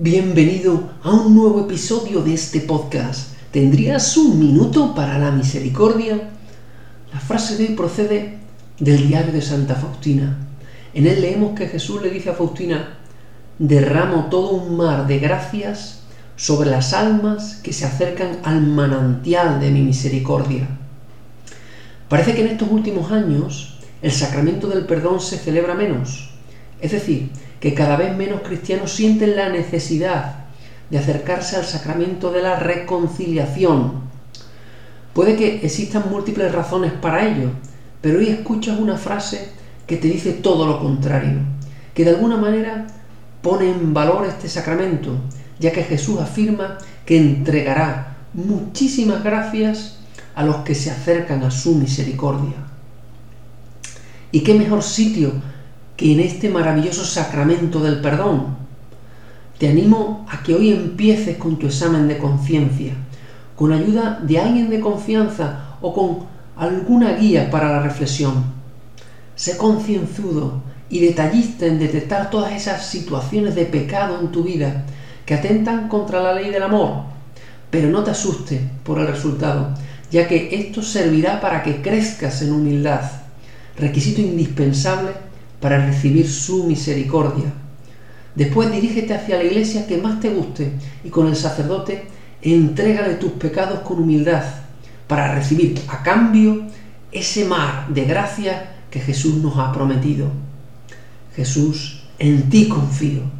Bienvenido a un nuevo episodio de este podcast. ¿Tendrías un minuto para la misericordia? La frase de hoy procede del diario de Santa Faustina. En él leemos que Jesús le dice a Faustina, derramo todo un mar de gracias sobre las almas que se acercan al manantial de mi misericordia. Parece que en estos últimos años el sacramento del perdón se celebra menos, es decir, que cada vez menos cristianos sienten la necesidad de acercarse al sacramento de la reconciliación. Puede que existan múltiples razones para ello, pero hoy escuchas una frase que te dice todo lo contrario, que de alguna manera pone en valor este sacramento, ya que Jesús afirma que entregará muchísimas gracias a los que se acercan a su misericordia. ¿Y qué mejor sitio que en este maravilloso sacramento del perdón. Te animo a que hoy empieces con tu examen de conciencia, con ayuda de alguien de confianza o con alguna guía para la reflexión. Sé concienzudo y detallista en detectar todas esas situaciones de pecado en tu vida que atentan contra la ley del amor, pero no te asustes por el resultado, ya que esto servirá para que crezcas en humildad, requisito indispensable para recibir su misericordia. Después dirígete hacia la iglesia que más te guste y con el sacerdote entrégale tus pecados con humildad para recibir a cambio ese mar de gracia que Jesús nos ha prometido. Jesús, en ti confío